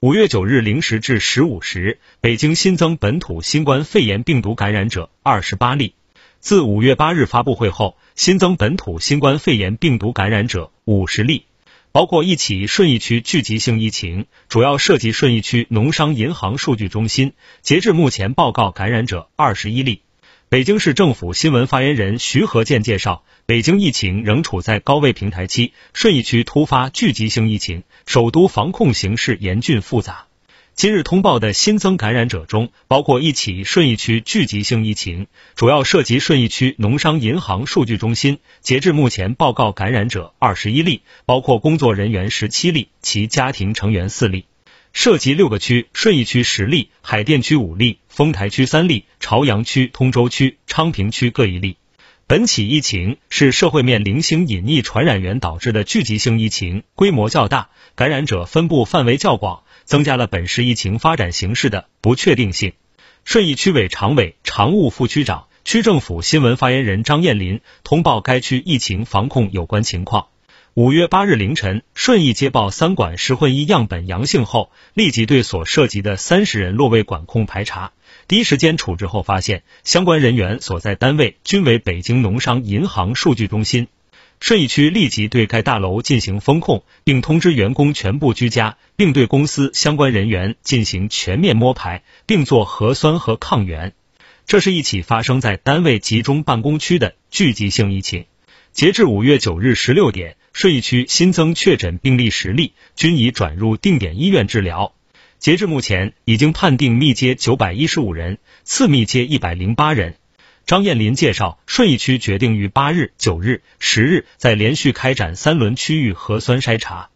五月九日零时至十五时，北京新增本土新冠肺炎病毒感染者二十八例。自五月八日发布会后，新增本土新冠肺炎病毒感染者五十例，包括一起顺义区聚集性疫情，主要涉及顺义区农商银行数据中心。截至目前，报告感染者二十一例。北京市政府新闻发言人徐和建介绍，北京疫情仍处在高位平台期，顺义区突发聚集性疫情，首都防控形势严峻复杂。今日通报的新增感染者中，包括一起顺义区聚集性疫情，主要涉及顺义区农商银行数据中心。截至目前，报告感染者二十一例，包括工作人员十七例，其家庭成员四例。涉及六个区：顺义区十例，海淀区五例，丰台区三例，朝阳区、通州区、昌平区各一例。本起疫情是社会面零星隐匿传染源导致的聚集性疫情，规模较大，感染者分布范围较广，增加了本市疫情发展形势的不确定性。顺义区委常委、常务副区长、区政府新闻发言人张艳林通报该区疫情防控有关情况。五月八日凌晨，顺义接报三管十混一样本阳性后，立即对所涉及的三十人落位管控排查。第一时间处置后发现，相关人员所在单位均为北京农商银行数据中心。顺义区立即对该大楼进行封控，并通知员工全部居家，并对公司相关人员进行全面摸排，并做核酸和抗原。这是一起发生在单位集中办公区的聚集性疫情。截至五月九日十六点。顺义区新增确诊病例十例，均已转入定点医院治疗。截至目前，已经判定密接九百一十五人，次密接一百零八人。张艳林介绍，顺义区决定于八日、九日、十日再连续开展三轮区域核酸筛查。